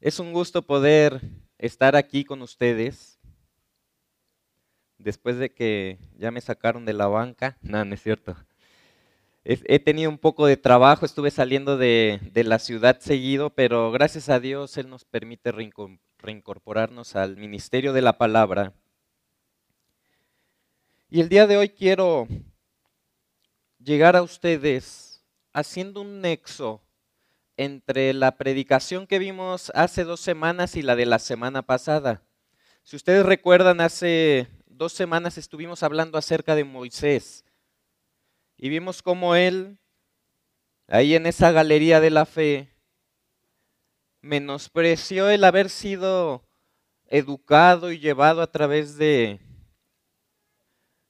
Es un gusto poder estar aquí con ustedes después de que ya me sacaron de la banca. No, no es cierto. He tenido un poco de trabajo, estuve saliendo de, la ciudad seguido, pero gracias a Dios Él nos permite reincorporarnos al ministerio de la palabra. Y el día de hoy quiero llegar a ustedes haciendo un nexo entre la predicación que vimos hace dos semanas y la de la semana pasada. Si ustedes recuerdan, hace dos semanas estuvimos hablando acerca de Moisés y vimos cómo él, ahí en esa galería de la fe, menospreció el haber sido educado y llevado a través de,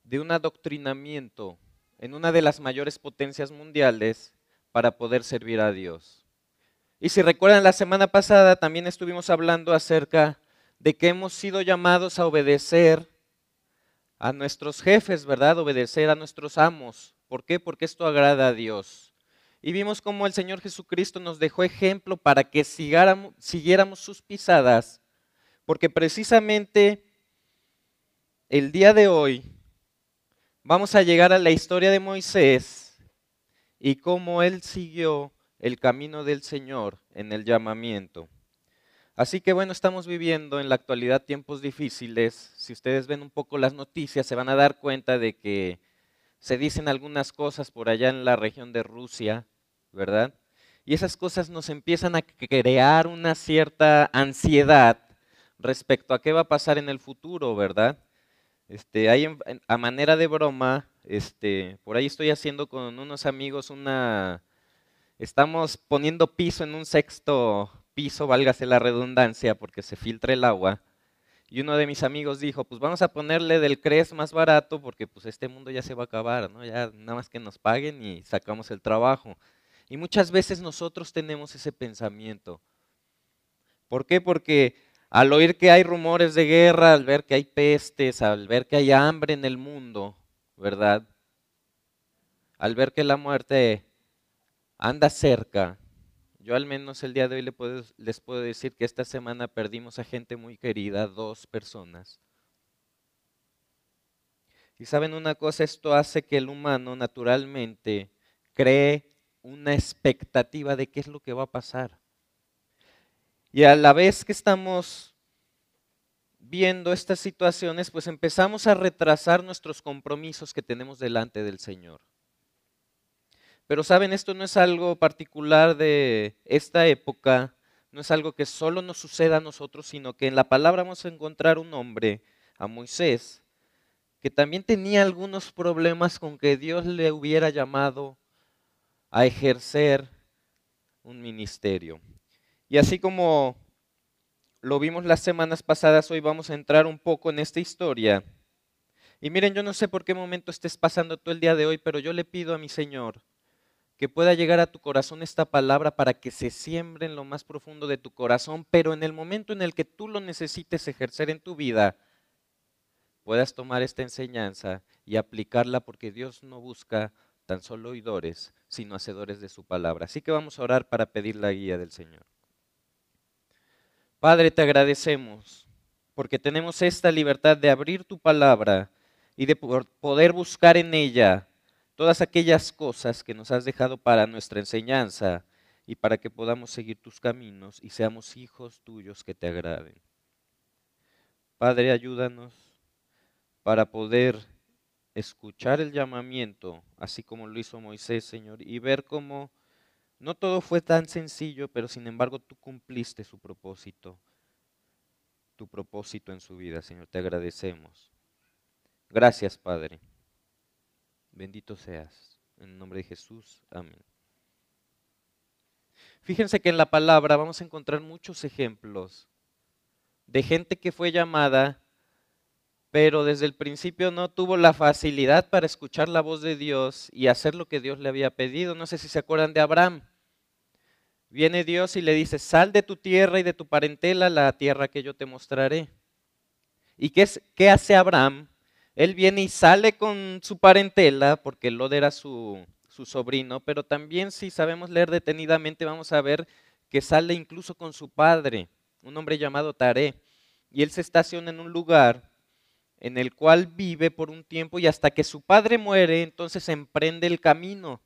de un adoctrinamiento en una de las mayores potencias mundiales para poder servir a Dios. Y si recuerdan, la semana pasada también estuvimos hablando acerca de que hemos sido llamados a obedecer a nuestros jefes, ¿verdad? Obedecer a nuestros amos. ¿Por qué? Porque esto agrada a Dios. Y vimos cómo el Señor Jesucristo nos dejó ejemplo para que siguiéramos sus pisadas, porque precisamente el día de hoy vamos a llegar a la historia de Moisés y cómo él siguió el camino del Señor en el llamamiento. Así que bueno, estamos viviendo en la actualidad tiempos difíciles. Si ustedes ven un poco las noticias, se van a dar cuenta de que se dicen algunas cosas por allá en la región de Rusia, ¿verdad? Y esas cosas nos empiezan a crear una cierta ansiedad respecto a qué va a pasar en el futuro, ¿verdad? Este, a manera de broma, este, por ahí estoy haciendo con unos amigos una, Estamos poniendo piso en un sexto piso, válgase la redundancia, porque se filtra el agua. Y uno de mis amigos dijo, pues vamos a ponerle del CRES más barato porque pues este mundo ya se va a acabar, ¿no? Ya nada más que nos paguen y sacamos el trabajo. Y muchas veces nosotros tenemos ese pensamiento. ¿Por qué? Porque al oír que hay rumores de guerra, al ver que hay pestes, al ver que hay hambre en el mundo, ¿verdad? Al ver que la muerte anda cerca. Yo al menos el día de hoy les puedo decir que esta semana perdimos a gente muy querida, dos personas. Y saben una cosa, esto hace que el humano naturalmente cree una expectativa de qué es lo que va a pasar. Y a la vez que estamos viendo estas situaciones, pues empezamos a retrasar nuestros compromisos que tenemos delante del Señor. Pero saben, esto no es algo particular de esta época, no es algo que solo nos suceda a nosotros, sino que en la palabra vamos a encontrar un hombre, a Moisés, que también tenía algunos problemas con que Dios le hubiera llamado a ejercer un ministerio. Y así como lo vimos las semanas pasadas, hoy vamos a entrar un poco en esta historia. Y miren, yo no sé por qué momento estés pasando todo el día de hoy, pero yo le pido a mi Señor que pueda llegar a tu corazón esta palabra para que se siembre en lo más profundo de tu corazón, pero en el momento en el que tú lo necesites ejercer en tu vida, puedas tomar esta enseñanza y aplicarla porque Dios no busca tan solo oidores, sino hacedores de su palabra. Así que vamos a orar para pedir la guía del Señor. Padre, te agradecemos porque tenemos esta libertad de abrir tu palabra y de poder buscar en ella todas aquellas cosas que nos has dejado para nuestra enseñanza y para que podamos seguir tus caminos y seamos hijos tuyos que te agraden. Padre, ayúdanos para poder escuchar el llamamiento, así como lo hizo Moisés, Señor, y ver cómo no todo fue tan sencillo, pero sin embargo tú cumpliste su propósito, tu propósito en su vida, Señor. Te agradecemos. Gracias, Padre. Bendito seas. En el nombre de Jesús. Amén. Fíjense que en la palabra vamos a encontrar muchos ejemplos de gente que fue llamada, pero desde el principio no tuvo la facilidad para escuchar la voz de Dios y hacer lo que Dios le había pedido. No sé si se acuerdan de Abraham. Viene Dios y le dice, sal de tu tierra y de tu parentela la tierra que yo te mostraré. ¿Y qué, es, qué hace Abraham? Él viene y sale con su parentela, porque Lod era su, su sobrino, pero también si sabemos leer detenidamente vamos a ver que sale incluso con su padre. un hombre llamado Taré, y él se estaciona en un lugar en el cual vive por un tiempo y hasta que su padre muere, entonces emprende el camino.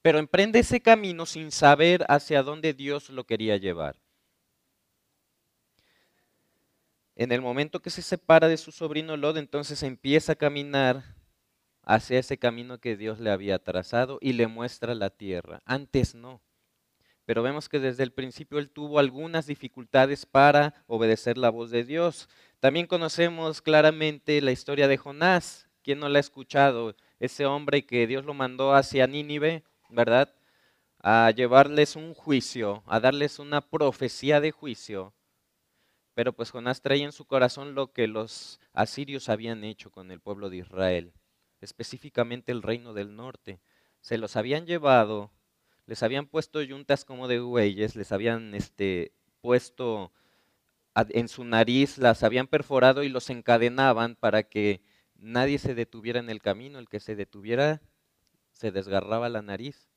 Pero emprende ese camino sin saber hacia dónde Dios lo quería llevar. En el momento que se separa de su sobrino Lot, entonces empieza a caminar hacia ese camino que Dios le había trazado y le muestra la tierra. Antes no. Pero vemos que desde el principio él tuvo algunas dificultades para obedecer la voz de Dios. También conocemos claramente la historia de Jonás. ¿Quién no la ha escuchado? Ese hombre que Dios lo mandó hacia Nínive, ¿verdad? A llevarles un juicio, a darles una profecía de juicio. Pero pues Jonás traía en su corazón lo que los asirios habían hecho con el pueblo de Israel, específicamente el reino del norte. Se los habían llevado, les habían puesto yuntas como de bueyes, les habían este, puesto en su nariz, las habían perforado y los encadenaban para que nadie se detuviera en el camino, el que se detuviera se desgarraba la nariz.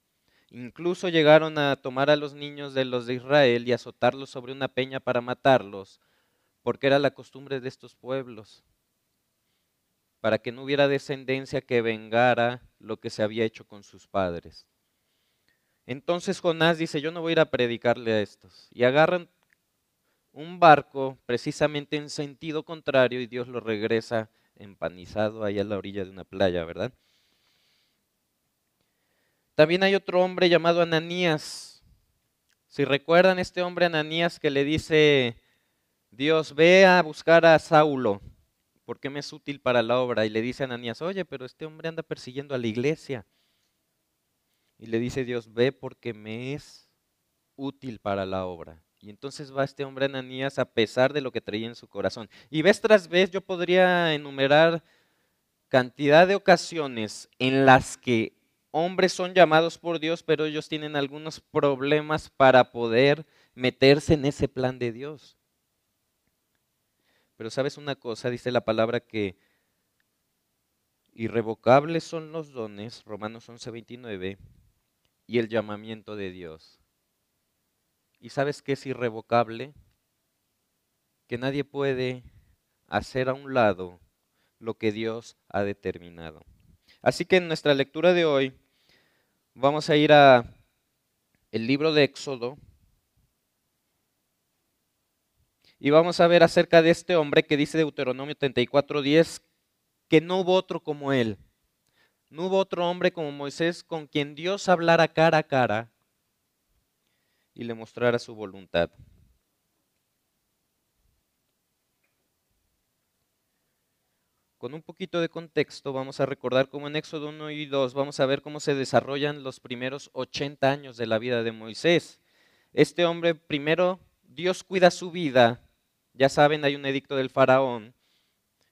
Incluso llegaron a tomar a los niños de los de Israel y azotarlos sobre una peña para matarlos, porque era la costumbre de estos pueblos, para que no hubiera descendencia que vengara lo que se había hecho con sus padres. Entonces Jonás dice, yo no voy a ir a predicarle a estos. Y agarran un barco precisamente en sentido contrario y Dios lo regresa empanizado ahí a la orilla de una playa, ¿verdad? También hay otro hombre llamado Ananías. Si recuerdan este hombre Ananías que le dice, Dios, ve a buscar a Saulo, porque me es útil para la obra. Y le dice a Ananías, oye, pero este hombre anda persiguiendo a la iglesia. Y le dice Dios, ve porque me es útil para la obra. Y entonces va este hombre Ananías a pesar de lo que traía en su corazón. Y vez tras vez yo podría enumerar cantidad de ocasiones en las que hombres son llamados por Dios, pero ellos tienen algunos problemas para poder meterse en ese plan de Dios. Pero sabes una cosa, dice la palabra que irrevocables son los dones, Romanos 11:29, y el llamamiento de Dios. ¿Y sabes qué es irrevocable? Que nadie puede hacer a un lado lo que Dios ha determinado. Así que en nuestra lectura de hoy vamos a ir a el libro de Éxodo y vamos a ver acerca de este hombre que dice Deuteronomio 34:10 que no hubo otro como él. No hubo otro hombre como Moisés con quien Dios hablara cara a cara y le mostrara su voluntad. Con un poquito de contexto vamos a recordar cómo en Éxodo 1 y 2 vamos a ver cómo se desarrollan los primeros 80 años de la vida de Moisés. Este hombre primero, Dios cuida su vida, ya saben, hay un edicto del faraón,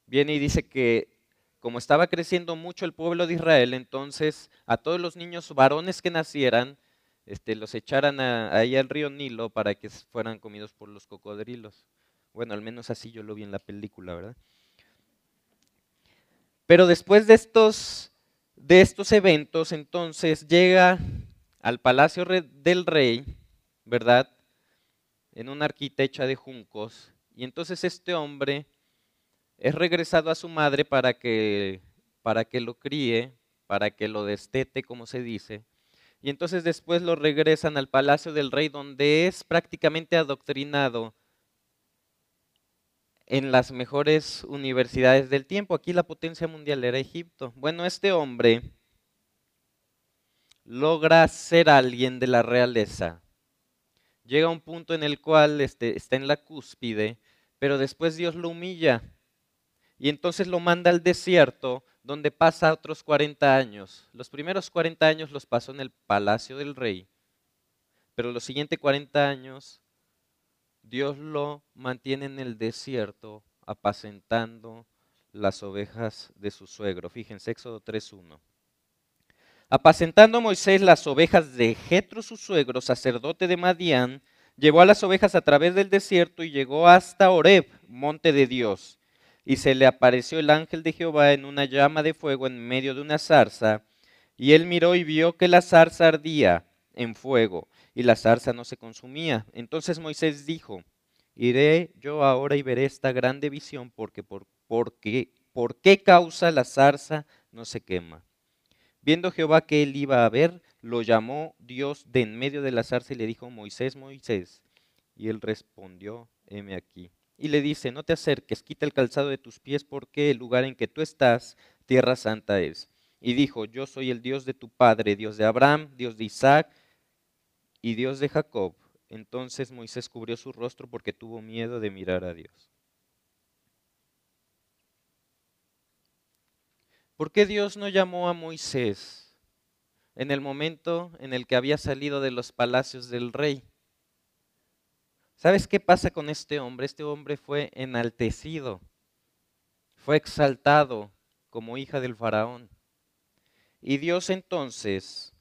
viene y dice que como estaba creciendo mucho el pueblo de Israel, entonces a todos los niños varones que nacieran, este, los echaran ahí al río Nilo para que fueran comidos por los cocodrilos. Bueno, al menos así yo lo vi en la película, ¿verdad? Pero después de estos, de estos eventos, entonces llega al palacio del rey, ¿verdad? En una arquitecha de juncos. Y entonces este hombre es regresado a su madre para que, para que lo críe, para que lo destete, como se dice. Y entonces después lo regresan al palacio del rey donde es prácticamente adoctrinado en las mejores universidades del tiempo. Aquí la potencia mundial era Egipto. Bueno, este hombre logra ser alguien de la realeza. Llega a un punto en el cual este, está en la cúspide, pero después Dios lo humilla y entonces lo manda al desierto donde pasa otros 40 años. Los primeros 40 años los pasó en el palacio del rey, pero los siguientes 40 años Dios lo mantiene en el desierto apacentando las ovejas de su suegro. Fíjense, Éxodo 3.1. Apacentando Moisés las ovejas de Jetro, su suegro, sacerdote de Madián, llevó a las ovejas a través del desierto y llegó hasta Oreb, monte de Dios y se le apareció el ángel de Jehová en una llama de fuego en medio de una zarza, y él miró y vio que la zarza ardía en fuego, y la zarza no se consumía. Entonces Moisés dijo, Iré yo ahora y veré esta grande visión porque por, porque, por qué causa la zarza no se quema. Viendo Jehová que él iba a ver, lo llamó Dios de en medio de la zarza y le dijo, Moisés, Moisés. Y él respondió, heme aquí. Y le dice, no te acerques, quita el calzado de tus pies porque el lugar en que tú estás, tierra santa es. Y dijo, yo soy el Dios de tu padre, Dios de Abraham, Dios de Isaac y Dios de Jacob. Entonces Moisés cubrió su rostro porque tuvo miedo de mirar a Dios. ¿Por qué Dios no llamó a Moisés en el momento en el que había salido de los palacios del rey? ¿Sabes qué pasa con este hombre? Este hombre fue enaltecido, fue exaltado como hija del faraón. Y Dios entonces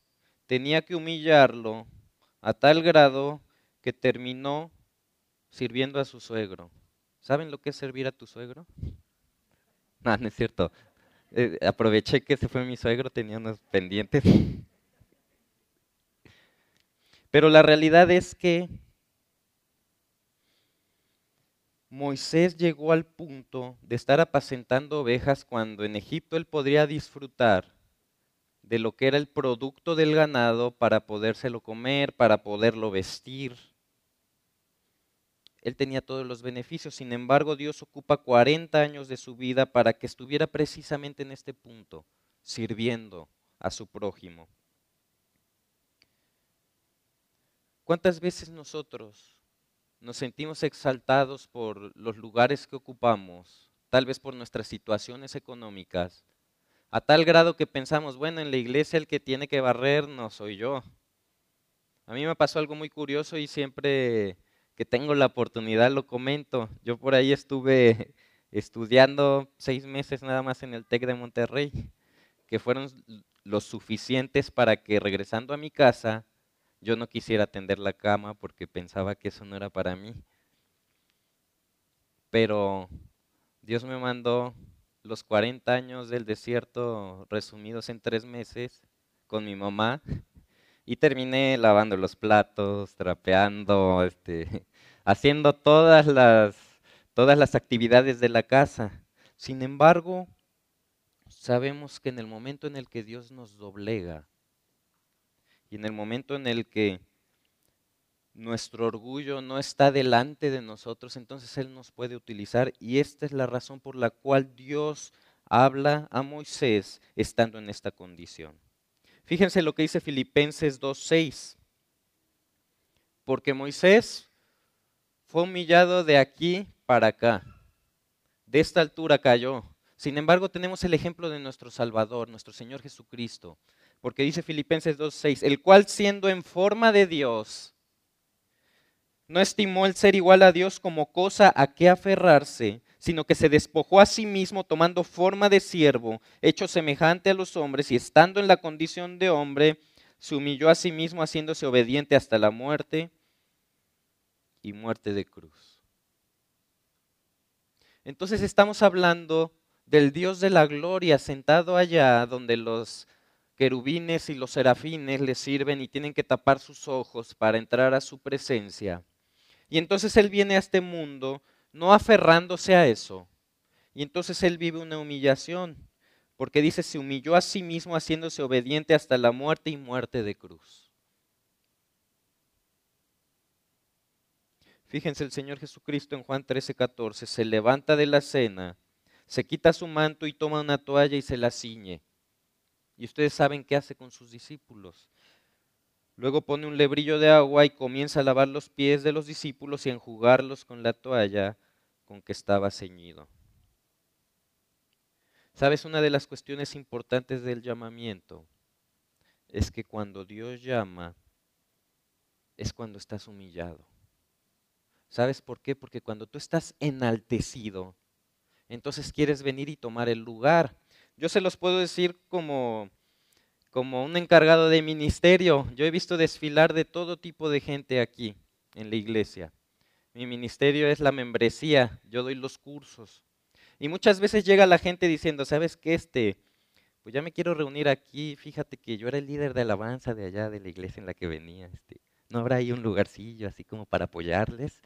tenía que humillarlo a tal grado que terminó sirviendo a su suegro. ¿Saben lo que es servir a tu suegro? No, no es cierto. Eh, aproveché que se fue mi suegro, tenía unos pendientes. Pero la realidad es que Moisés llegó al punto de estar apacentando ovejas cuando en Egipto él podría disfrutar de lo que era el producto del ganado para podérselo comer, para poderlo vestir. Él tenía todos los beneficios, sin embargo Dios ocupa 40 años de su vida para que estuviera precisamente en este punto, sirviendo a su prójimo. ¿Cuántas veces nosotros nos sentimos exaltados por los lugares que ocupamos, tal vez por nuestras situaciones económicas, a tal grado que pensamos, bueno, en la iglesia el que tiene que barrer no soy yo. A mí me pasó algo muy curioso y siempre tengo la oportunidad lo comento. Yo por ahí estuve estudiando seis meses nada más en el TEC de Monterrey, que fueron los suficientes para que regresando a mi casa yo no quisiera atender la cama porque pensaba que eso no era para mí. Pero Dios me mandó los 40 años del desierto resumidos en tres meses con mi mamá y terminé lavando los platos, trapeando, este, haciendo todas las, todas las actividades de la casa. Sin embargo, sabemos que en el momento en el que Dios nos doblega y en el momento en el que nuestro orgullo no está delante de nosotros, entonces Él nos puede utilizar. Y esta es la razón por la cual Dios habla a Moisés estando en esta condición. Fíjense lo que dice Filipenses 2.6. Porque Moisés fue humillado de aquí para acá. De esta altura cayó. Sin embargo, tenemos el ejemplo de nuestro Salvador, nuestro Señor Jesucristo. Porque dice Filipenses 2.6, el cual siendo en forma de Dios, no estimó el ser igual a Dios como cosa a que aferrarse, sino que se despojó a sí mismo tomando forma de siervo, hecho semejante a los hombres, y estando en la condición de hombre, se humilló a sí mismo haciéndose obediente hasta la muerte y muerte de cruz. Entonces estamos hablando del Dios de la gloria sentado allá donde los querubines y los serafines le sirven y tienen que tapar sus ojos para entrar a su presencia. Y entonces Él viene a este mundo no aferrándose a eso. Y entonces Él vive una humillación, porque dice, se humilló a sí mismo haciéndose obediente hasta la muerte y muerte de cruz. Fíjense, el Señor Jesucristo en Juan 13, 14 se levanta de la cena, se quita su manto y toma una toalla y se la ciñe. Y ustedes saben qué hace con sus discípulos. Luego pone un lebrillo de agua y comienza a lavar los pies de los discípulos y a enjugarlos con la toalla con que estaba ceñido. ¿Sabes? Una de las cuestiones importantes del llamamiento es que cuando Dios llama es cuando estás humillado. ¿Sabes por qué? Porque cuando tú estás enaltecido, entonces quieres venir y tomar el lugar. Yo se los puedo decir como como un encargado de ministerio, yo he visto desfilar de todo tipo de gente aquí en la iglesia. Mi ministerio es la membresía, yo doy los cursos. Y muchas veces llega la gente diciendo, ¿sabes qué? Este, pues ya me quiero reunir aquí, fíjate que yo era el líder de alabanza de allá de la iglesia en la que venía. Este, ¿No habrá ahí un lugarcillo así como para apoyarles?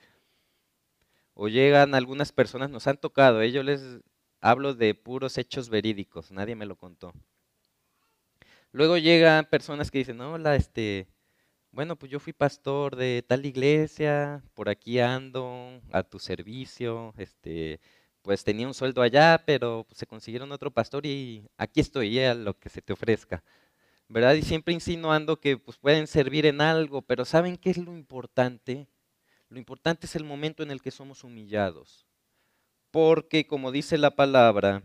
O llegan algunas personas, nos han tocado, ¿eh? yo les hablo de puros hechos verídicos, nadie me lo contó. Luego llegan personas que dicen, hola, este, bueno, pues yo fui pastor de tal iglesia, por aquí ando, a tu servicio, este, pues tenía un sueldo allá, pero se consiguieron otro pastor y aquí estoy, a lo que se te ofrezca. ¿Verdad? Y siempre insinuando que pues, pueden servir en algo, pero ¿saben qué es lo importante? Lo importante es el momento en el que somos humillados. Porque, como dice la palabra,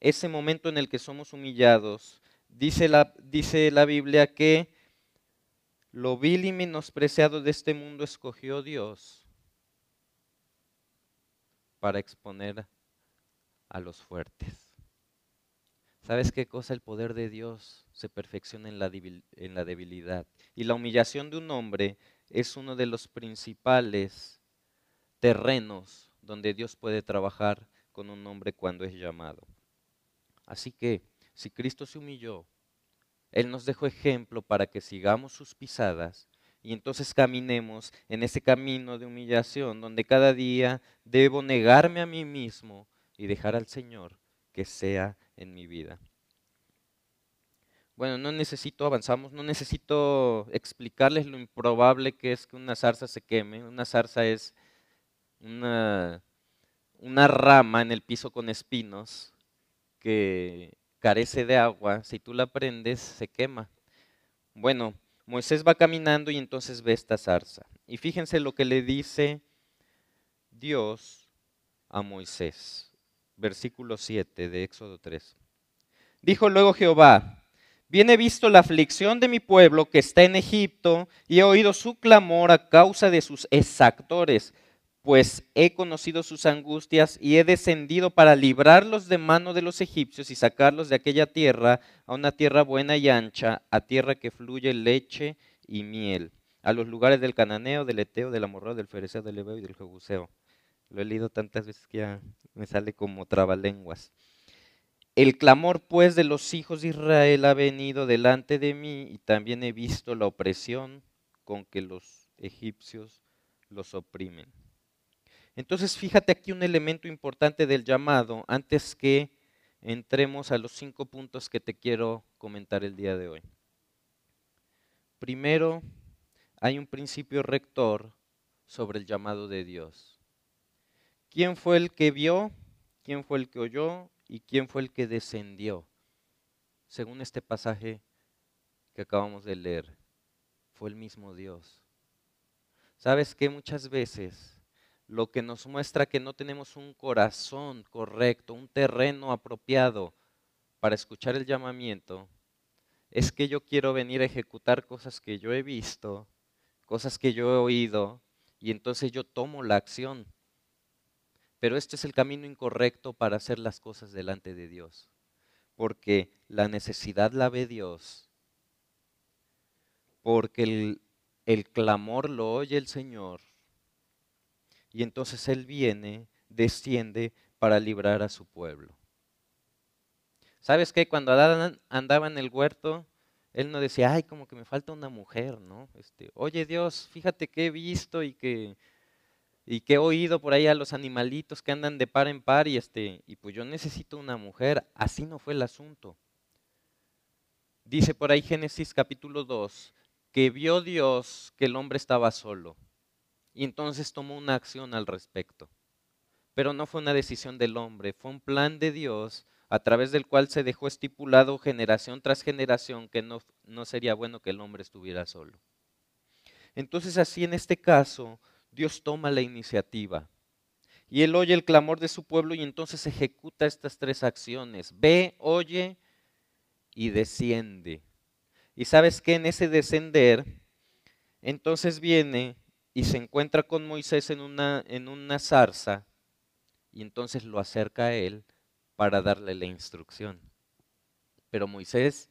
ese momento en el que somos humillados, dice la, dice la Biblia que lo vil y menospreciado de este mundo escogió Dios para exponer a los fuertes. ¿Sabes qué cosa? El poder de Dios se perfecciona en la, debilidad. Y la humillación de un hombre es uno de los principales terrenos donde Dios puede trabajar con un hombre cuando es llamado. Así que, si Cristo se humilló, Él nos dejó ejemplo para que sigamos sus pisadas y entonces caminemos en ese camino de humillación donde cada día debo negarme a mí mismo y dejar al Señor que sea en mi vida. Bueno, no necesito, avanzamos, no necesito explicarles lo improbable que es que una zarza se queme. Una zarza es una, rama en el piso con espinos que carece de agua. Si tú la prendes, se quema. Bueno, Moisés va caminando y entonces ve esta zarza. Y fíjense lo que le dice Dios a Moisés. Versículo 7 de Éxodo 3. Dijo luego Jehová, Bien he visto la aflicción de mi pueblo que está en Egipto y he oído su clamor a causa de sus exactores, pues he conocido sus angustias y he descendido para librarlos de mano de los egipcios y sacarlos de aquella tierra a una tierra buena y ancha, a tierra que fluye leche y miel, a los lugares del cananeo, del eteo, del amorreo, del fereceo, del ebeo y del jebuseo. Lo he leído tantas veces que ya me sale como trabalenguas. El clamor pues de los hijos de Israel ha venido delante de mí y también he visto la opresión con que los egipcios los oprimen. Entonces fíjate aquí un elemento importante del llamado antes que entremos a los cinco puntos que te quiero comentar el día de hoy. Primero, hay un principio rector sobre el llamado de Dios. ¿Quién fue el que vio? ¿Quién fue el que oyó? ¿Y quién fue el que descendió? Según este pasaje que acabamos de leer, fue el mismo Dios. ¿Sabes que muchas veces lo que nos muestra que no tenemos un corazón correcto, un terreno apropiado para escuchar el llamamiento, es que yo quiero venir a ejecutar cosas que yo he visto, cosas que yo he oído, y entonces yo tomo la acción pero este es el camino incorrecto para hacer las cosas delante de Dios. Porque la necesidad la ve Dios. Porque el, clamor lo oye el Señor. Y entonces Él viene, desciende para librar a su pueblo. ¿Sabes qué? Cuando Adán andaba en el huerto, él no decía, ay, como que me falta una mujer, ¿no? Este, Oye Dios, fíjate que he visto y que y que he oído por ahí a los animalitos que andan de par en par y este y pues yo necesito una mujer, así no fue el asunto. Dice por ahí Génesis capítulo 2 que vio Dios que el hombre estaba solo y entonces tomó una acción al respecto. Pero no fue una decisión del hombre, fue un plan de Dios a través del cual se dejó estipulado generación tras generación que no, no sería bueno que el hombre estuviera solo. Entonces así en este caso Dios toma la iniciativa. Y Él oye el clamor de su pueblo y entonces ejecuta estas tres acciones. Ve, oye y desciende. Y sabes que en ese descender, entonces viene y se encuentra con Moisés en una, en una zarza y entonces lo acerca a él para darle la instrucción. Pero Moisés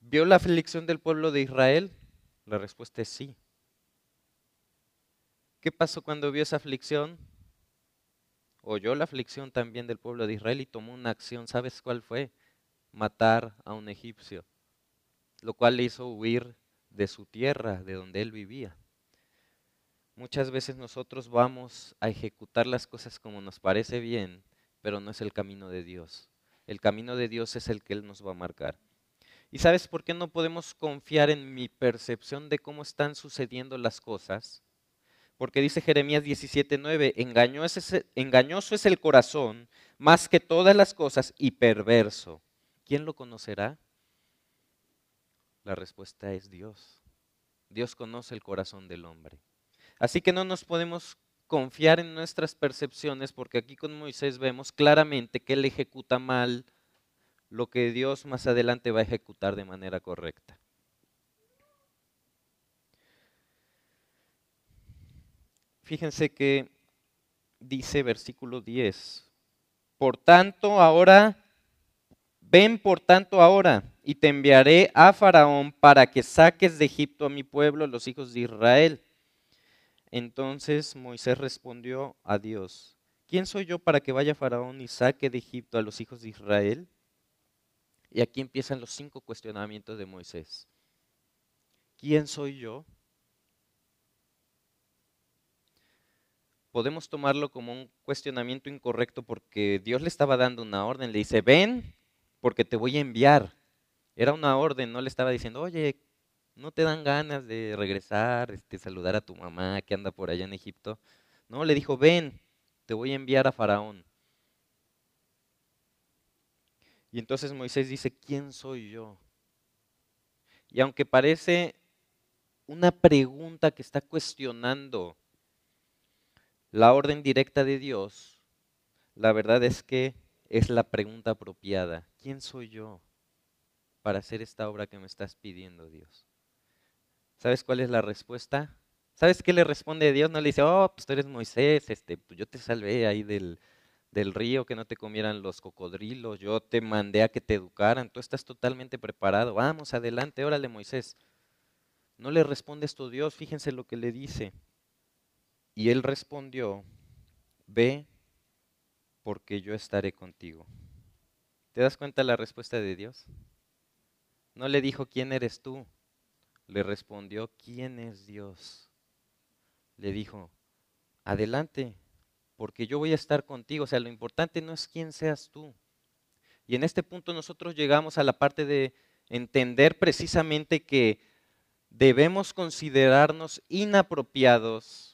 vio la aflicción del pueblo de Israel. La respuesta es sí. ¿Qué pasó cuando vio esa aflicción? Oyó la aflicción también del pueblo de Israel y tomó una acción. ¿Sabes cuál fue? Matar a un egipcio, lo cual le hizo huir de su tierra, de donde él vivía. Muchas veces nosotros vamos a ejecutar las cosas como nos parece bien, pero no es el camino de Dios. El camino de Dios es el que Él nos va a marcar. ¿Y sabes por qué no podemos confiar en mi percepción de cómo están sucediendo las cosas? Porque dice Jeremías 17:9, engañoso es, engañoso es el corazón más que todas las cosas y perverso. ¿Quién lo conocerá? La respuesta es Dios. Dios conoce el corazón del hombre. Así que no nos podemos confiar en nuestras percepciones porque aquí con Moisés vemos claramente que él ejecuta mal lo que Dios más adelante va a ejecutar de manera correcta. Fíjense que dice versículo 10, por tanto ahora, ven por tanto ahora, y te enviaré a Faraón para que saques de Egipto a mi pueblo, los hijos de Israel. Entonces Moisés respondió a Dios, ¿quién soy yo para que vaya Faraón y saque de Egipto a los hijos de Israel? Y aquí empiezan los cinco cuestionamientos de Moisés. ¿Quién soy yo? Podemos tomarlo como un cuestionamiento incorrecto porque Dios le estaba dando una orden. Le dice, ven porque te voy a enviar. Era una orden, no le estaba diciendo, oye, ¿no te dan ganas de regresar, este, saludar a tu mamá que anda por allá en Egipto? No, le dijo, ven, te voy a enviar a Faraón. Y entonces Moisés dice, ¿quién soy yo? Y aunque parece una pregunta que está cuestionando la orden directa de Dios, la verdad es que es la pregunta apropiada. ¿Quién soy yo para hacer esta obra que me estás pidiendo, Dios? ¿Sabes cuál es la respuesta? ¿Sabes qué le responde Dios? No le dice, oh, pues tú eres Moisés, este, pues yo te salvé ahí del, del río, que no te comieran los cocodrilos, yo te mandé a que te educaran, tú estás totalmente preparado, vamos adelante, órale Moisés. No le responde esto Dios, fíjense lo que le dice. Y él respondió, ve porque yo estaré contigo. ¿Te das cuenta la respuesta de Dios? No le dijo, ¿quién eres tú? Le respondió, ¿quién es Dios? Le dijo, adelante, porque yo voy a estar contigo. O sea, lo importante no es quién seas tú. Y en este punto nosotros llegamos a la parte de entender precisamente que debemos considerarnos inapropiados,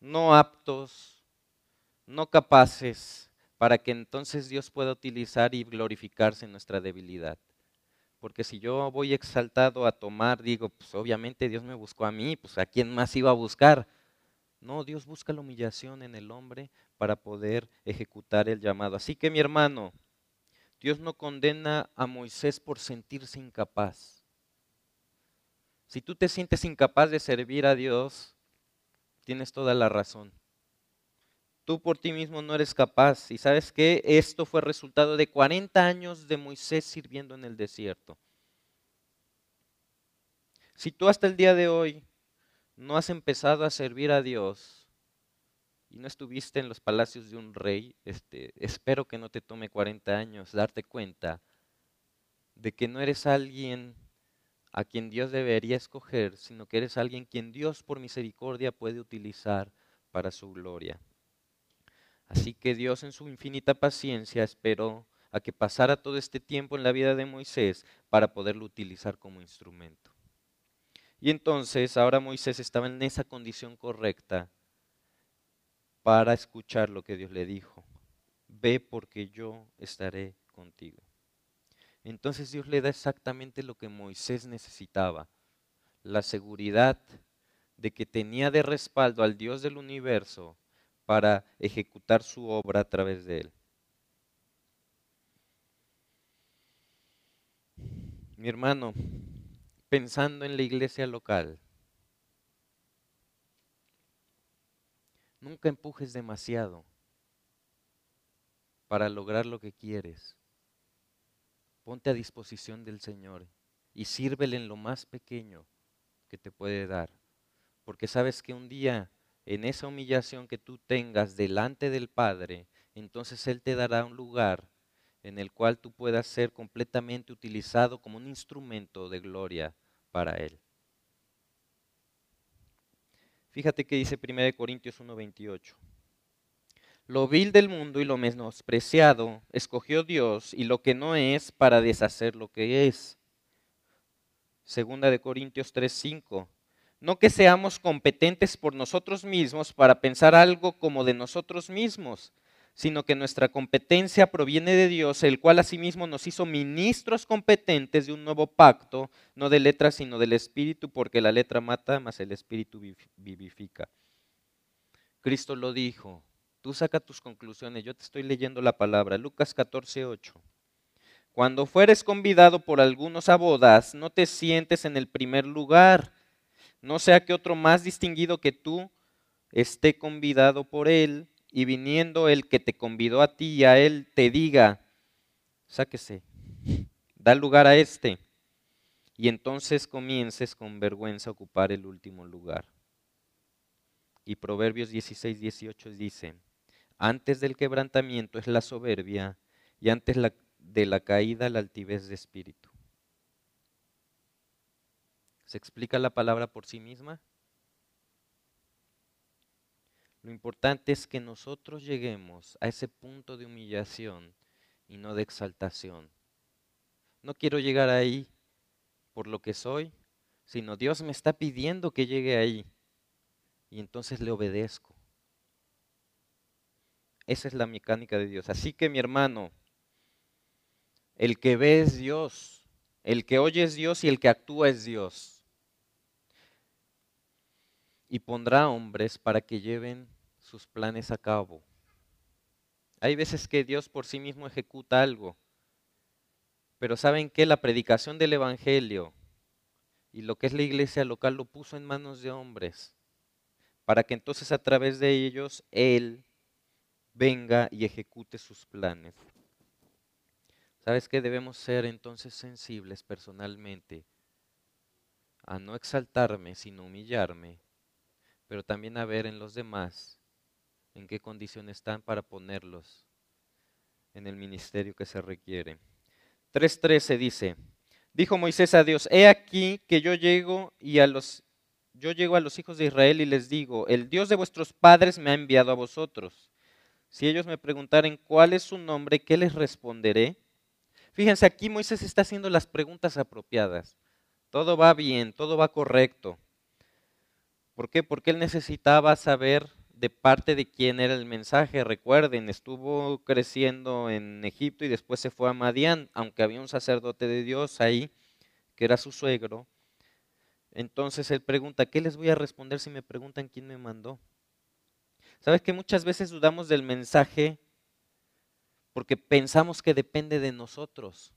no aptos, no capaces, para que entonces Dios pueda utilizar y glorificarse en nuestra debilidad. Porque si yo voy exaltado a tomar, digo, pues obviamente Dios me buscó a mí, pues a quién más iba a buscar. No, Dios busca la humillación en el hombre para poder ejecutar el llamado. Así que mi hermano, Dios no condena a Moisés por sentirse incapaz. Si tú te sientes incapaz de servir a Dios, tienes toda la razón. Tú por ti mismo no eres capaz. Y sabes que esto fue resultado de 40 años de Moisés sirviendo en el desierto. Si tú hasta el día de hoy no has empezado a servir a Dios y no estuviste en los palacios de un rey, este, espero que no te tome 40 años darte cuenta de que no eres alguien a quien Dios debería escoger, sino que eres alguien quien Dios por misericordia puede utilizar para su gloria. Así que Dios en su infinita paciencia esperó a que pasara todo este tiempo en la vida de Moisés para poderlo utilizar como instrumento. Y entonces ahora Moisés estaba en esa condición correcta para escuchar lo que Dios le dijo. Ve porque yo estaré contigo. Entonces Dios le da exactamente lo que Moisés necesitaba, la seguridad de que tenía de respaldo al Dios del universo para ejecutar su obra a través de él. Mi hermano, pensando en la iglesia local. Nunca empujes demasiado para lograr lo que quieres. Ponte a disposición del Señor y sírvele en lo más pequeño que te puede dar. Porque sabes que un día en esa humillación que tú tengas delante del Padre, entonces Él te dará un lugar en el cual tú puedas ser completamente utilizado como un instrumento de gloria para Él. Fíjate que dice 1 Corintios 1:28. Lo vil del mundo y lo menospreciado escogió Dios y lo que no es para deshacer lo que es. Segunda de Corintios 3:5. No que seamos competentes por nosotros mismos para pensar algo como de nosotros mismos, sino que nuestra competencia proviene de Dios, el cual asimismo nos hizo ministros competentes de un nuevo pacto, no de letras, sino del Espíritu, porque la letra mata, mas el Espíritu vivifica. Cristo lo dijo. Tú saca tus conclusiones. Yo te estoy leyendo la palabra. Lucas 14, 8. Cuando fueres convidado por algunos a bodas, no te sientes en el primer lugar no sea que otro más distinguido que tú esté convidado por él y viniendo el que te convidó a ti y a él te diga, sáquese, da lugar a este. Y entonces comiences con vergüenza a ocupar el último lugar. Y Proverbios 16, 18 dice, antes del quebrantamiento es la soberbia y antes de la caída la altivez de espíritu. ¿Se explica la palabra por sí misma? Lo importante es que nosotros lleguemos a ese punto de humillación y no de exaltación. No quiero llegar ahí por lo que soy, sino Dios me está pidiendo que llegue ahí. Y entonces le obedezco. Esa es la mecánica de Dios. Así que mi hermano, el que ve es Dios, el que oye es Dios y el que actúa es Dios y pondrá hombres para que lleven sus planes a cabo. Hay veces que Dios por sí mismo ejecuta algo, pero ¿saben que La predicación del Evangelio y lo que es la iglesia local lo puso en manos de hombres, para que entonces a través de ellos Él venga y ejecute sus planes. ¿Sabes que Debemos ser entonces sensibles personalmente a no exaltarme, sino humillarme pero también a ver en los demás en qué condición están para ponerlos en el ministerio que se requiere. 3.13 dice, dijo Moisés a Dios, he aquí que yo llego y a los yo llego a los hijos de Israel y les digo, el Dios de vuestros padres me ha enviado a vosotros. Si ellos me preguntaren cuál es su nombre, ¿qué les responderé? Fíjense, aquí Moisés está haciendo las preguntas apropiadas. Todo va bien, todo va correcto. ¿Por qué? Porque él necesitaba saber de parte de quién era el mensaje. Recuerden, estuvo creciendo en Egipto y después se fue a Madián, aunque había un sacerdote de Dios ahí, que era su suegro. Entonces él pregunta, ¿qué les voy a responder si me preguntan quién me mandó? ¿Sabes que muchas veces dudamos del mensaje porque pensamos que depende de nosotros?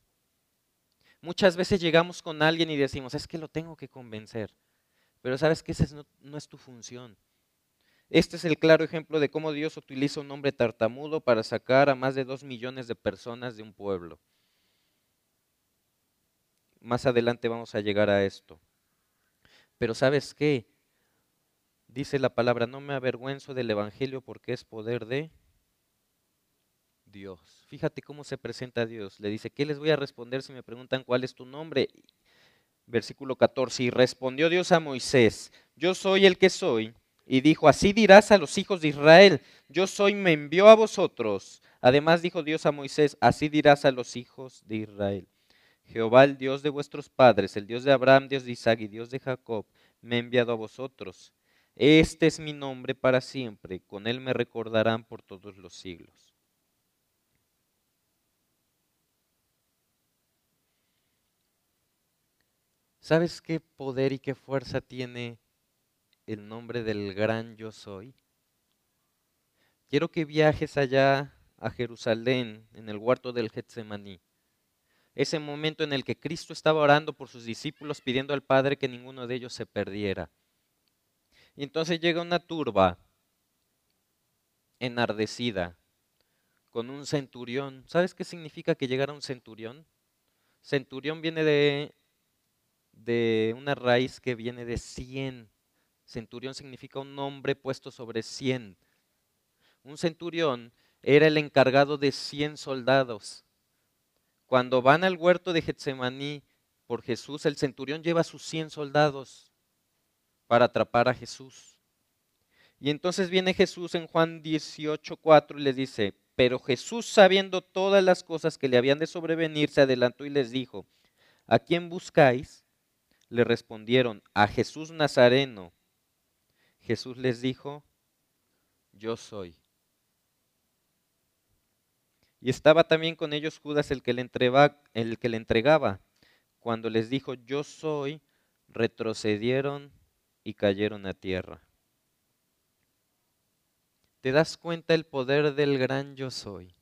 Muchas veces llegamos con alguien y decimos, es que lo tengo que convencer. Pero sabes que esa no, es tu función. Este es el claro ejemplo de cómo Dios utiliza un hombre tartamudo para sacar a más de dos millones de personas de un pueblo. Más adelante vamos a llegar a esto. Pero sabes qué? Dice la palabra, no me avergüenzo del Evangelio porque es poder de Dios. Fíjate cómo se presenta Dios. Le dice, ¿qué les voy a responder si me preguntan cuál es tu nombre? versículo 14, y respondió Dios a Moisés, yo soy el que soy, y dijo, así dirás a los hijos de Israel, yo soy, me envió a vosotros. Además dijo Dios a Moisés, así dirás a los hijos de Israel. Jehová, el Dios de vuestros padres, el Dios de Abraham, Dios de Isaac y Dios de Jacob, me ha enviado a vosotros. Este es mi nombre para siempre, con él me recordarán por todos los siglos. ¿Sabes qué poder y qué fuerza tiene el nombre del gran yo soy? Quiero que viajes allá a Jerusalén, en el huerto del Getsemaní. Ese momento en el que Cristo estaba orando por sus discípulos, pidiendo al Padre que ninguno de ellos se perdiera. Y entonces llega una turba enardecida con un centurión. ¿Sabes qué significa que llegara un centurión? Centurión viene de una raíz que viene de 100. Centurión significa un hombre puesto sobre 100. Un centurión era el encargado de 100 soldados. Cuando van al huerto de Getsemaní por Jesús, el centurión lleva sus 100 soldados para atrapar a Jesús. Y entonces viene Jesús en Juan 18:4 y les dice, pero Jesús sabiendo todas las cosas que le habían de sobrevenir, se adelantó y les dijo, ¿a quién buscáis? Le respondieron, a Jesús Nazareno. Jesús les dijo, yo soy. Y estaba también con ellos Judas el que le el que le entregaba. Cuando les dijo, yo soy, retrocedieron y cayeron a tierra. ¿Te das cuenta el poder del gran yo soy?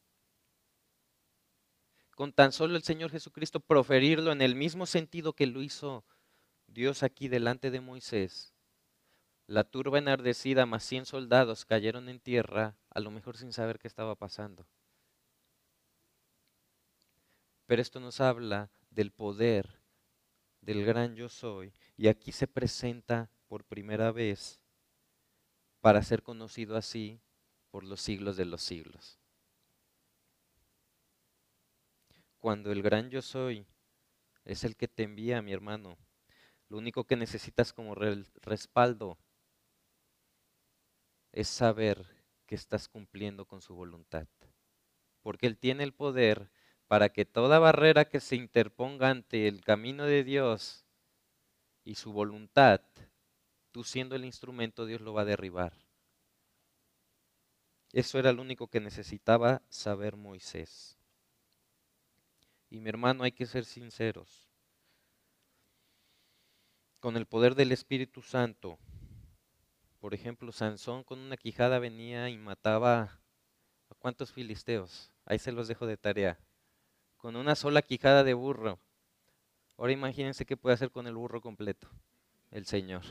Con tan solo el Señor Jesucristo proferirlo en el mismo sentido que lo hizo Dios aquí delante de Moisés, la turba enardecida más cien soldados cayeron en tierra, a lo mejor sin saber qué estaba pasando. Pero esto nos habla del poder del gran yo soy y aquí se presenta por primera vez para ser conocido así por los siglos de los siglos. Cuando el gran yo soy es el que te envía, mi hermano, lo único que necesitas como respaldo es saber que estás cumpliendo con su voluntad. Porque Él tiene el poder para que toda barrera que se interponga ante el camino de Dios y su voluntad, tú siendo el instrumento, Dios lo va a derribar. Eso era lo único que necesitaba saber Moisés. Y mi hermano, hay que ser sinceros. Con el poder del Espíritu Santo, por ejemplo, Sansón con una quijada venía y mataba a cuántos filisteos. Ahí se los dejo de tarea con una sola quijada de burro. Ahora imagínense qué puede hacer con el burro completo, el Señor.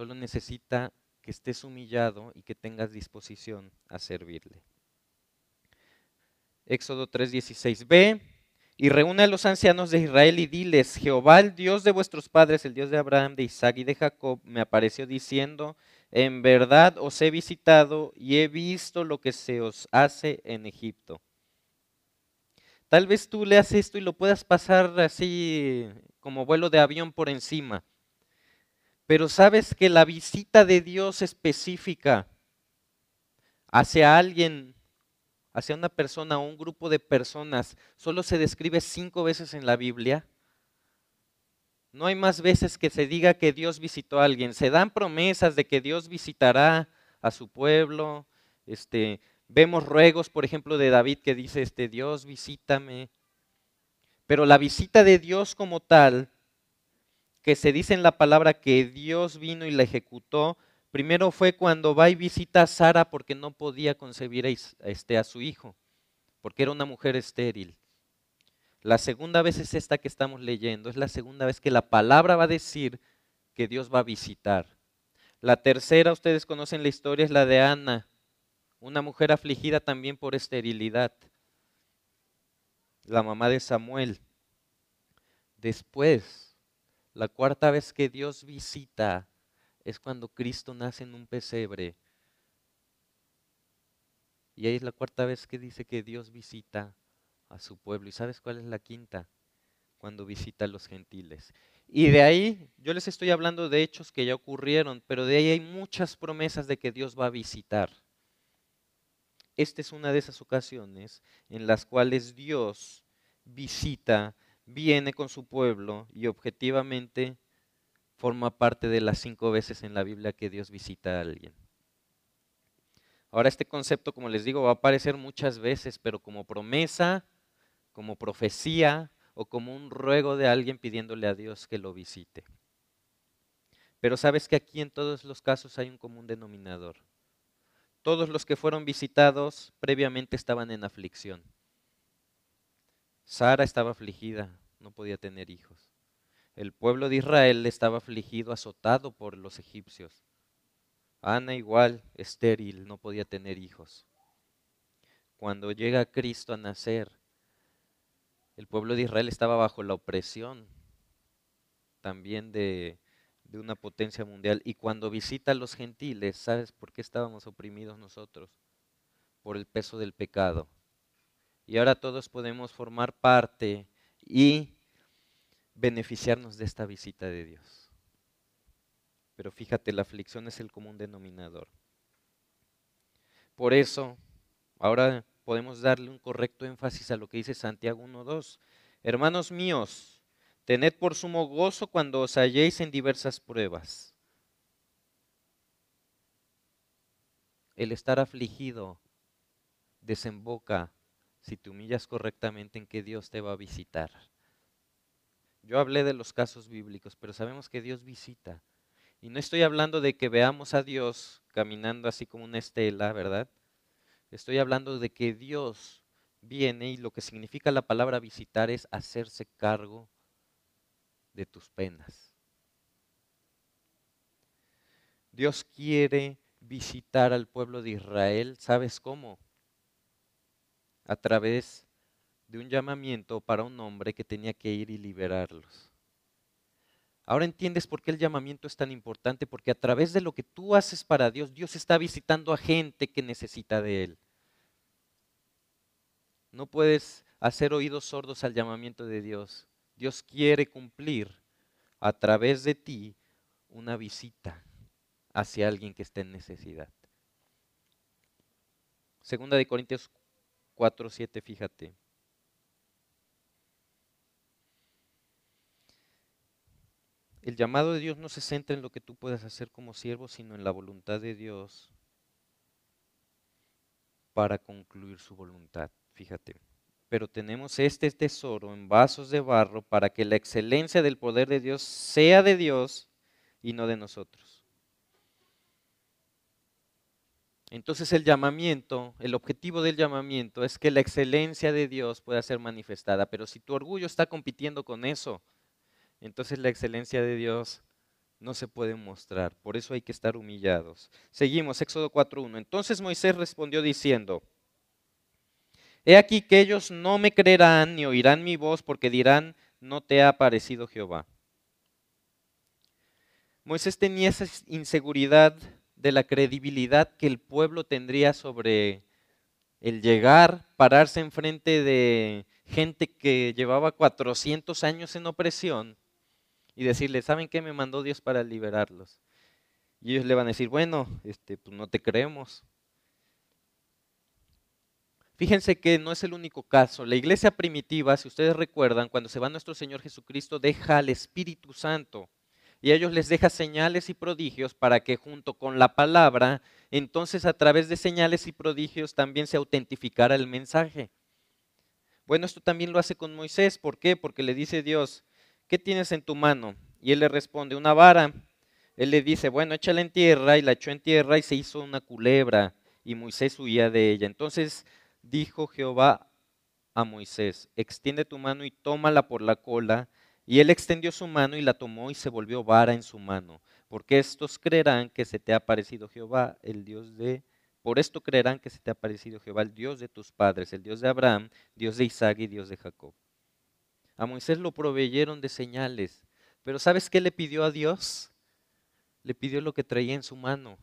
Solo necesita que estés humillado y que tengas disposición a servirle. Éxodo 3:16. Ve y reúne a los ancianos de Israel y diles, Jehová, el Dios de vuestros padres, el Dios de Abraham, de Isaac y de Jacob, me apareció diciendo, en verdad os he visitado y he visto lo que se os hace en Egipto Tal vez tú leas esto y lo puedas pasar así como vuelo de avión por encima. Pero sabes que la visita de Dios específica hacia alguien, hacia una persona o un grupo de personas, solo se describe cinco veces en la Biblia. No hay más veces que se diga que Dios visitó a alguien. Se dan promesas de que Dios visitará a su pueblo, este, Vemos ruegos, por ejemplo, de David que dice, este, Dios visítame. Pero la visita de Dios como tal, que se dice en la palabra que Dios vino y la ejecutó, primero fue cuando va y visita a Sara porque no podía concebir a, este, a su hijo, porque era una mujer estéril. La segunda vez es esta que estamos leyendo, es la segunda vez que la palabra va a decir que Dios va a visitar. La tercera, ustedes conocen la historia, es la de Ana, una mujer afligida también por esterilidad, la mamá de Samuel. Después, la cuarta vez que Dios visita es cuando Cristo nace en un pesebre. Y ahí es la cuarta vez que dice que Dios visita a su pueblo. ¿Y sabes cuál es la quinta? Cuando visita a los gentiles. Y de ahí, yo les estoy hablando de hechos que ya ocurrieron, pero de ahí hay muchas promesas de que Dios va a visitar. Esta es una de esas ocasiones en las cuales Dios visita, viene con su pueblo y objetivamente forma parte de las cinco veces en la Biblia que Dios visita a alguien. Ahora este concepto, como les digo, va a aparecer muchas veces, pero como promesa, como profecía o como un ruego de alguien pidiéndole a Dios que lo visite. Pero sabes que aquí en todos los casos hay un común denominador todos los que fueron visitados previamente estaban en aflicción. Sara estaba afligida, no podía tener hijos. El pueblo de Israel estaba afligido, azotado por los egipcios. Ana igual, estéril, no podía tener hijos. Cuando llega Cristo a nacer, el pueblo de Israel estaba bajo la opresión también de, de una potencia mundial. Y cuando visita a los gentiles, ¿sabes por qué estábamos oprimidos nosotros? Por el peso del pecado. Y ahora todos podemos formar parte y beneficiarnos de esta visita de Dios. pero fíjate, la aflicción es el común denominador. Por eso, ahora podemos darle un correcto énfasis a lo que dice Santiago 1.2. Hermanos míos, tened por sumo gozo cuando os halléis en diversas pruebas. El estar afligido desemboca, si te humillas correctamente, en que Dios te va a visitar. Yo hablé de los casos bíblicos, pero sabemos que Dios visita. Y no estoy hablando de que veamos a Dios caminando así como una estela, ¿verdad? Estoy hablando de que Dios viene y lo que significa la palabra visitar es hacerse cargo de tus penas. Dios quiere visitar al pueblo de Israel, ¿sabes cómo? A través de un llamamiento para un hombre que tenía que ir y liberarlos. Ahora entiendes por qué el llamamiento es tan importante, porque a través de lo que tú haces para Dios, Dios está visitando a gente que necesita de Él. No puedes hacer oídos sordos al llamamiento de Dios. Dios quiere cumplir a través de ti una visita hacia alguien que esté en necesidad. Segunda de Corintios 4, 7, fíjate. El llamado de Dios no se centra en lo que tú puedas hacer como siervo, sino en la voluntad de Dios para concluir su voluntad. Fíjate. Pero tenemos este tesoro en vasos de barro para que la excelencia del poder de Dios sea de Dios y no de nosotros. Entonces el llamamiento, el objetivo del llamamiento es que la excelencia de Dios pueda ser manifestada. Pero si tu orgullo está compitiendo con eso, entonces la excelencia de Dios no se puede mostrar. Por eso hay que estar humillados. Seguimos, Éxodo 4.1. Entonces Moisés respondió diciendo, He aquí que ellos no me creerán ni oirán mi voz porque dirán, no te ha aparecido Jehová. Moisés tenía esa inseguridad de la credibilidad que el pueblo tendría sobre el llegar, pararse enfrente de gente que llevaba 400 años en opresión y decirle, ¿saben qué me mandó Dios para liberarlos? Y ellos le van a decir, bueno, este, pues no te creemos. Fíjense que no es el único caso. La iglesia primitiva, si ustedes recuerdan, cuando se va nuestro Señor Jesucristo, deja al Espíritu Santo y a ellos les deja señales y prodigios para que junto con la palabra, entonces a través de señales y prodigios también se autentificara el mensaje. Bueno, esto también lo hace con Moisés. ¿Por qué? Porque le dice Dios, ¿qué tienes en tu mano? Y él le responde, una vara. Él le dice, bueno, échala en tierra, y la echó en tierra y se hizo una culebra, y Moisés huía de ella. Entonces dijo Jehová a Moisés, extiende tu mano y tómala por la cola. Y él extendió su mano y la tomó y se volvió vara en su mano, porque estos creerán que se te ha parecido Jehová, el Dios de... Por esto creerán que se te ha parecido Jehová, el Dios de tus padres, el Dios de Abraham, Dios de Isaac y Dios de Jacob. A Moisés lo proveyeron de señales. Pero ¿sabes qué le pidió a Dios? Le pidió lo que traía en su mano.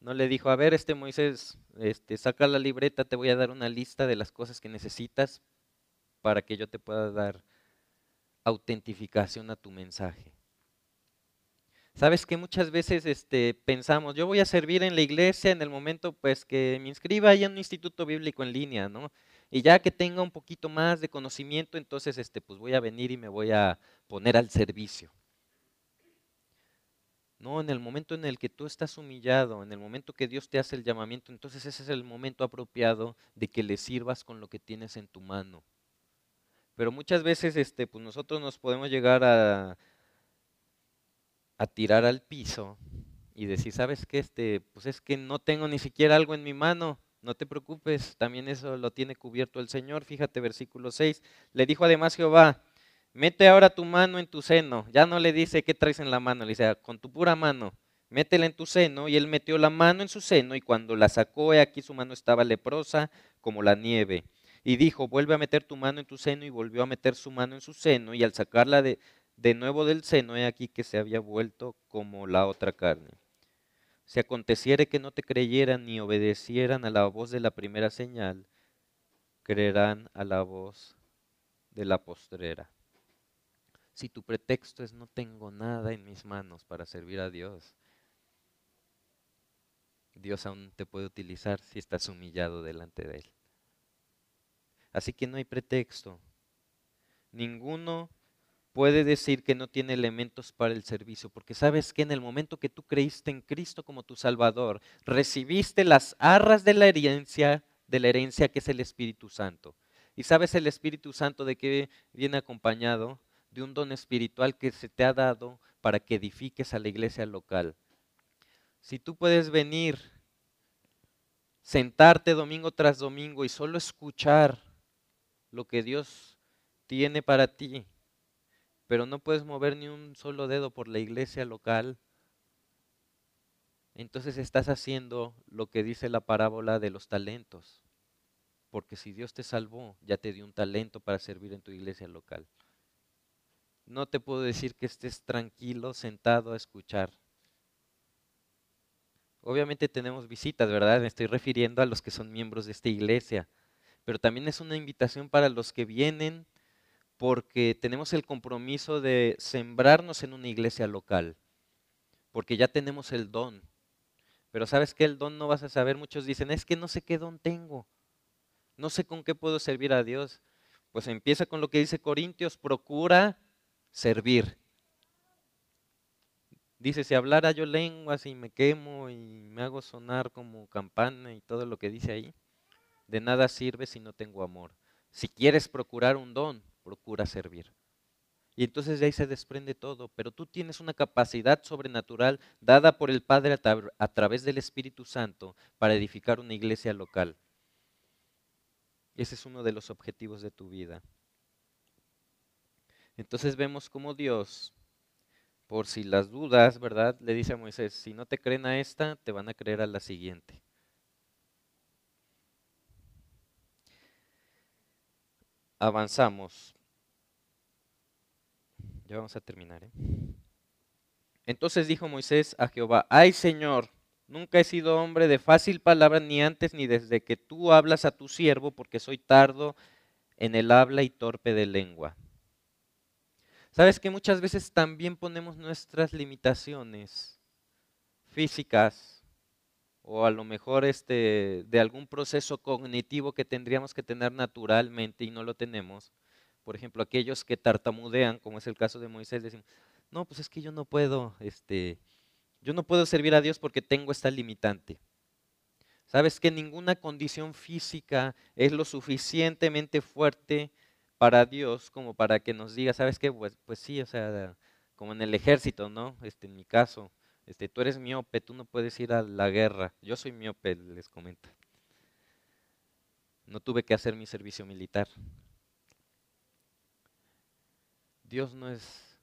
No le dijo, a ver, este Moisés, este, saca la libreta, te voy a dar una lista de las cosas que necesitas para que yo te pueda dar autentificación a tu mensaje. Sabes que muchas veces este, pensamos, yo voy a servir en la iglesia en el momento pues que me inscriba ahí en un instituto bíblico en línea, ¿no? y ya que tenga un poquito más de conocimiento, entonces este, pues voy a venir y me voy a poner al servicio. No, en el momento en el que tú estás humillado, en el momento que Dios te hace el llamamiento, entonces ese es el momento apropiado de que le sirvas con lo que tienes en tu mano. Pero muchas veces este, pues nosotros nos podemos llegar a, a tirar al piso y decir, ¿sabes qué? Este, pues es que no tengo ni siquiera algo en mi mano. No te preocupes, también eso lo tiene cubierto el Señor. Fíjate, versículo 6. Le dijo además Jehová, mete ahora tu mano en tu seno. Ya no le dice qué traes en la mano, le dice, con tu pura mano, métela en tu seno. Y él metió la mano en su seno y cuando la sacó, aquí su mano estaba leprosa como la nieve. Y dijo, vuelve a meter tu mano en tu seno y volvió a meter su mano en su seno. Y al sacarla de, de nuevo del seno, he aquí que se había vuelto como la otra carne. Si aconteciere que no te creyeran ni obedecieran a la voz de la primera señal, creerán a la voz de la postrera. si tu pretexto es no tengo nada en mis manos para servir a Dios, Dios aún te puede utilizar si estás humillado delante de Él. Así que no hay pretexto. Ninguno puede decir que no tiene elementos para el servicio, porque sabes que en el momento que tú creíste en Cristo como tu Salvador, recibiste las arras de la herencia, de la herencia que es el Espíritu Santo. Y sabes el Espíritu Santo de qué viene acompañado? De un don espiritual que se te ha dado para que edifiques a la iglesia local. Si tú puedes venir, sentarte domingo tras domingo y solo escuchar lo que Dios tiene para ti, pero no puedes mover ni un solo dedo por la iglesia local, entonces estás haciendo lo que dice la parábola de los talentos. Porque si Dios te salvó, ya te dio un talento para servir en tu iglesia local. No te puedo decir que estés tranquilo, sentado a escuchar. Obviamente tenemos visitas, ¿verdad? Me estoy refiriendo a los que son miembros de esta iglesia. Pero también es una invitación para los que vienen porque tenemos el compromiso de sembrarnos en una iglesia local. Porque ya tenemos el don. Pero sabes que el don no vas a saber. Muchos dicen, es que no sé qué don tengo no sé con qué puedo servir a Dios. Pues empieza con lo que dice Corintios, procura servir. Dice, si hablara yo lenguas y me quemo y me hago sonar como campana y todo lo que dice ahí, de nada sirve si no tengo amor. Si quieres procurar un don, procura servir. Y entonces de ahí se desprende todo, pero tú tienes una capacidad sobrenatural dada por el Padre a, través del Espíritu Santo para edificar una iglesia local. Ese es uno de los objetivos de tu vida. Entonces vemos cómo Dios, por si las dudas, ¿verdad? Le dice a Moisés, si no te creen a esta, te van a creer a la siguiente. Avanzamos. Ya vamos a terminar. ¿eh? Entonces dijo Moisés a Jehová, ay Señor, Nunca he sido hombre de fácil palabra ni antes ni desde que tú hablas a tu siervo, porque soy tardo en el habla y torpe de lengua. Sabes que muchas veces también ponemos nuestras limitaciones físicas o a lo mejor este, de algún proceso cognitivo que tendríamos que tener naturalmente y no lo tenemos. Por ejemplo, aquellos que tartamudean, como es el caso de Moisés, decimos, no, pues es que yo no puedo este, yo no puedo servir a Dios porque tengo esta limitante. Sabes que ninguna condición física es lo suficientemente fuerte para Dios como para que nos diga, ¿sabes qué? Pues, pues sí, o sea, como en el ejército, ¿no? Este, en mi caso, este, tú eres miope, tú no puedes ir a la guerra. Yo soy miope, les comento. No tuve que hacer mi servicio militar. Dios no es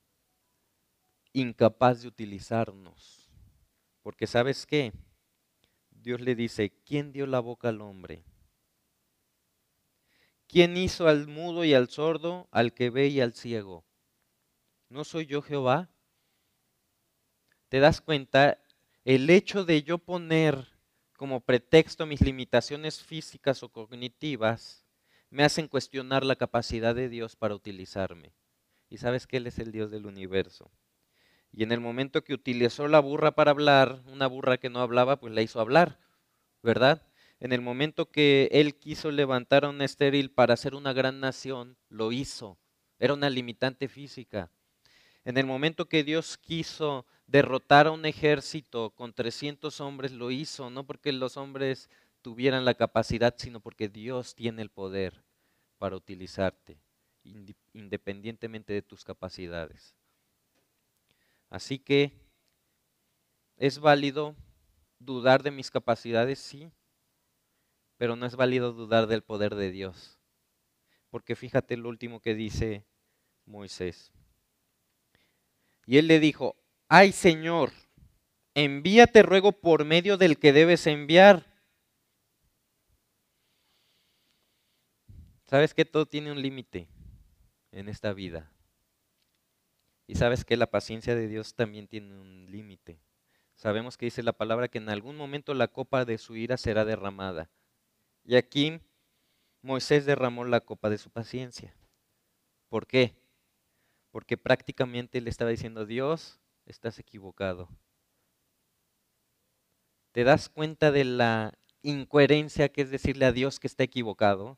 incapaz de utilizarnos. Porque sabes qué? Dios le dice, ¿quién dio la boca al hombre? ¿Quién hizo al mudo y al sordo, al que ve y al ciego? ¿No soy yo Jehová? ¿Te das cuenta? El hecho de yo poner como pretexto mis limitaciones físicas o cognitivas me hacen cuestionar la capacidad de Dios para utilizarme. Y sabes que Él es el Dios del universo. Y en el momento que utilizó la burra para hablar, una burra que no hablaba, pues la hizo hablar, ¿verdad? En el momento que él quiso levantar a un estéril para hacer una gran nación, lo hizo. Era una limitante física. En el momento que Dios quiso derrotar a un ejército con 300 hombres, lo hizo, no porque los hombres tuvieran la capacidad, sino porque Dios tiene el poder para utilizarte, independientemente de tus capacidades. Así que es válido dudar de mis capacidades, sí, pero no es válido dudar del poder de Dios. Porque fíjate lo último que dice Moisés. Y él le dijo, ay Señor, envíate ruego por medio del que debes enviar. ¿Sabes que todo tiene un límite en esta vida? Y sabes que la paciencia de Dios también tiene un límite. Sabemos que dice la palabra que en algún momento la copa de su ira será derramada. Y aquí Moisés derramó la copa de su paciencia. ¿Por qué? porque prácticamente le estaba diciendo, Dios, estás equivocado. ¿Te das cuenta de la incoherencia que es decirle a Dios que está equivocado?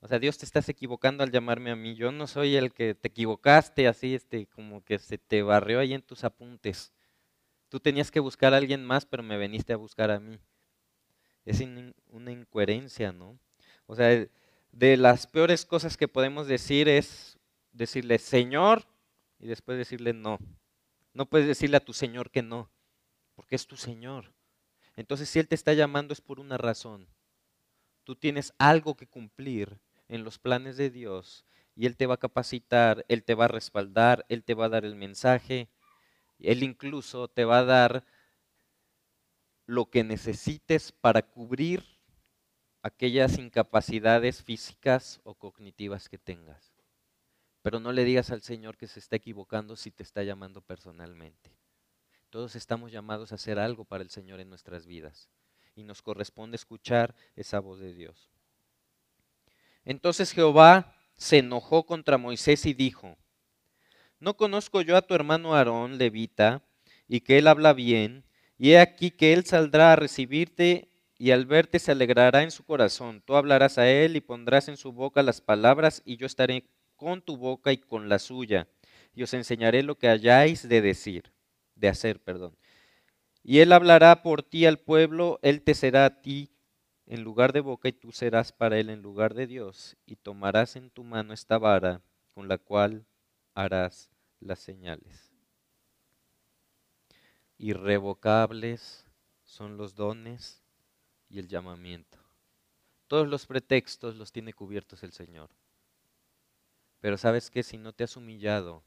O sea, Dios te estás equivocando al llamarme a mí. Yo no soy el que te equivocaste así, este, como que se te barrió ahí en tus apuntes. Tú tenías que buscar a alguien más, pero me veniste a buscar a mí. Es una incoherencia, ¿no? O sea, de las peores cosas que podemos decir es decirle Señor y después decirle no. No puedes decirle a tu Señor que no, porque es tu Señor. Entonces, si Él te está llamando es por una razón. Tú tienes algo que cumplir en los planes de Dios y Él te va a capacitar, Él te va a respaldar, Él te va a dar el mensaje, Él incluso te va a dar lo que necesites para cubrir aquellas incapacidades físicas o cognitivas que tengas. Pero no le digas al Señor que se está equivocando si te está llamando personalmente. Todos estamos llamados a hacer algo para el Señor en nuestras vidas y nos corresponde escuchar esa voz de Dios. Entonces Jehová se enojó contra Moisés y dijo, ¿no conozco yo a tu hermano Aarón, levita, y que él habla bien, y he aquí que él saldrá a recibirte y al verte se alegrará en su corazón. Tú hablarás a él y pondrás en su boca las palabras y yo estaré con tu boca y con la suya, y os enseñaré lo que hayáis de decir, de hacer, perdón. Y él hablará por ti al pueblo, él te será a ti en lugar de boca y tú serás para él en lugar de Dios, y tomarás en tu mano esta vara con la cual harás las señales. Irrevocables son los dones y el llamamiento. Todos los pretextos los tiene cubiertos el Señor. Pero sabes que si no te has humillado,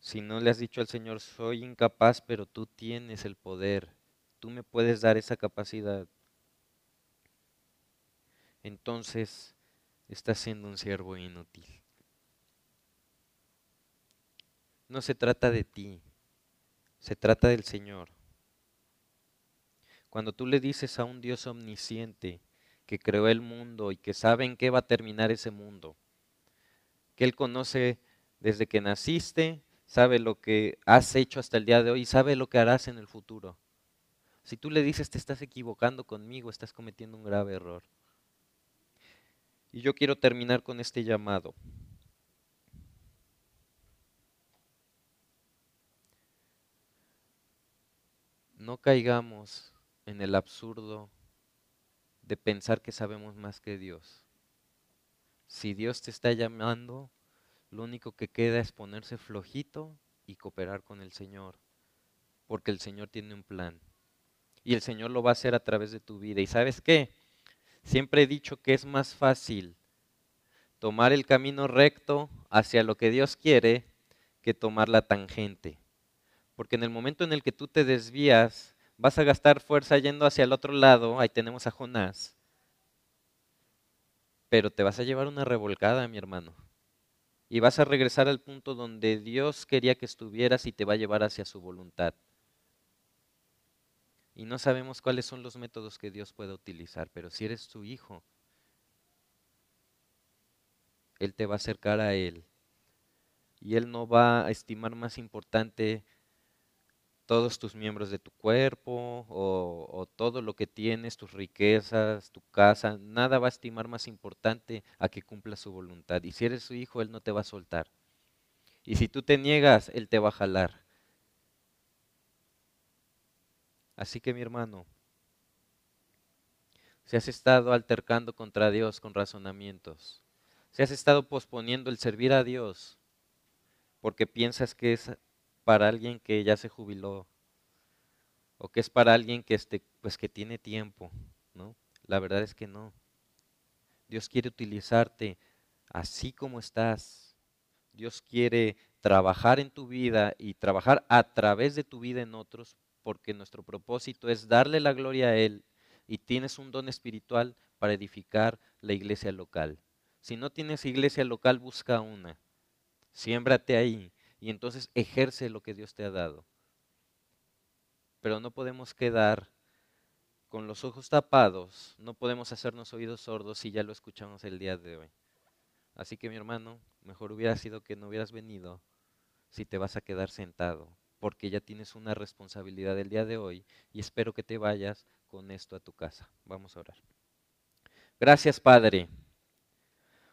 si no le has dicho al Señor, soy incapaz, pero tú tienes el poder, tú me puedes dar esa capacidad, entonces estás siendo un siervo inútil. No se trata de ti, se trata del Señor. Cuando tú le dices a un Dios omnisciente que creó el mundo y que sabe en qué va a terminar ese mundo, que Él conoce desde que naciste, sabe lo que has hecho hasta el día de hoy y sabe lo que harás en el futuro. Si tú le dices te estás equivocando conmigo, estás cometiendo un grave error. Y yo quiero terminar con este llamado. No caigamos en el absurdo de pensar que sabemos más que Dios. Si Dios te está llamando, lo único que queda es ponerse flojito y cooperar con el Señor, porque el Señor tiene un plan. Y el Señor lo va a hacer a través de tu vida. ¿Y sabes qué? Siempre he dicho que es más fácil tomar el camino recto hacia lo que Dios quiere que tomar la tangente. Porque en el momento en el que tú te desvías, vas a gastar fuerza yendo hacia el otro lado, ahí tenemos a Jonás, pero te vas a llevar una revolcada, mi hermano. Y vas a regresar al punto donde Dios quería que estuvieras y te va a llevar hacia su voluntad. Y no sabemos cuáles son los métodos que Dios puede utilizar, pero si eres su hijo, Él te va a acercar a Él. Y Él no va a estimar más importante todos tus miembros de tu cuerpo o, todo lo que tienes, tus riquezas, tu casa, nada va a estimar más importante a que cumpla su voluntad. Y si eres su hijo, Él no te va a soltar. Y si tú te niegas, Él te va a jalar. Así que mi hermano, si has estado altercando contra Dios con razonamientos, si has estado posponiendo el servir a Dios porque piensas que es para alguien que ya se jubiló o que es para alguien que este, pues que tiene tiempo, ¿no? La verdad es que no. Dios quiere utilizarte así como estás. Dios quiere trabajar en tu vida y trabajar a través de tu vida en otros, porque nuestro propósito es darle la gloria a Él y tienes un don espiritual para edificar la iglesia local. Si no tienes iglesia local, busca una. Siémbrate ahí y entonces ejerce lo que Dios te ha dado. Pero no podemos quedar con los ojos tapados, no podemos hacernos oídos sordos si ya lo escuchamos el día de hoy. Así que mi hermano, mejor hubiera sido que no hubieras venido si te vas a quedar sentado, porque ya tienes una responsabilidad el día de hoy y espero que te vayas con esto a tu casa. Vamos a orar. Gracias Padre,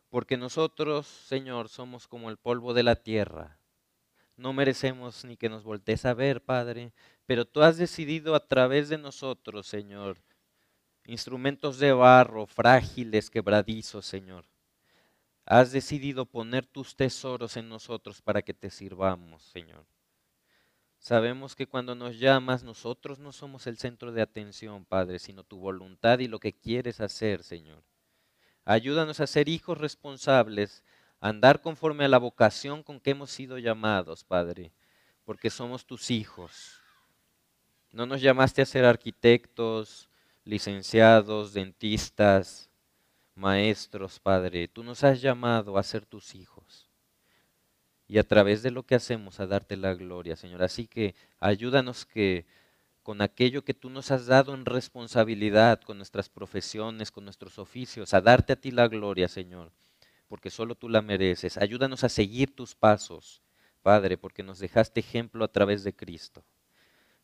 porque nosotros, Señor, somos como el polvo de la tierra. No merecemos ni que nos voltees a ver, Padre, pero tú has decidido a través de nosotros, Señor, instrumentos de barro, frágiles, quebradizos, Señor. Has decidido poner tus tesoros en nosotros para que te sirvamos, Señor. Sabemos que cuando nos llamas, nosotros no somos el centro de atención, Padre, sino tu voluntad y lo que quieres hacer, Señor. Ayúdanos a ser hijos responsables, andar conforme a la vocación con que hemos sido llamados, Padre, porque somos tus hijos. No nos llamaste a ser arquitectos, licenciados, dentistas, maestros, Padre. Tú nos has llamado a ser tus hijos y a través de lo que hacemos a darte la gloria, Señor. Así que ayúdanos que con aquello que tú nos has dado en responsabilidad, con nuestras profesiones, con nuestros oficios, a darte a ti la gloria, Señor, porque solo tú la mereces. Ayúdanos a seguir tus pasos, Padre, porque nos dejaste ejemplo a través de Cristo.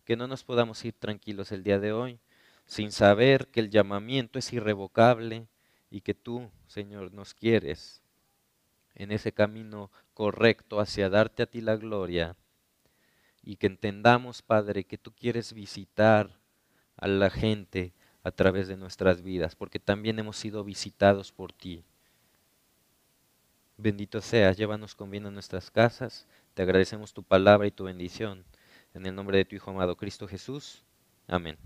Que no nos podamos ir tranquilos el día de hoy sin saber que el llamamiento es irrevocable y que tú, Señor, nos quieres en ese camino correcto hacia darte a ti la gloria y que entendamos, Padre, que tú quieres visitar a la gente a través de nuestras vidas, porque también hemos sido visitados por ti. Bendito seas, llévanos con bien a nuestras casas, te agradecemos tu palabra y tu bendición. En el nombre de tu Hijo amado Cristo Jesús. Amén.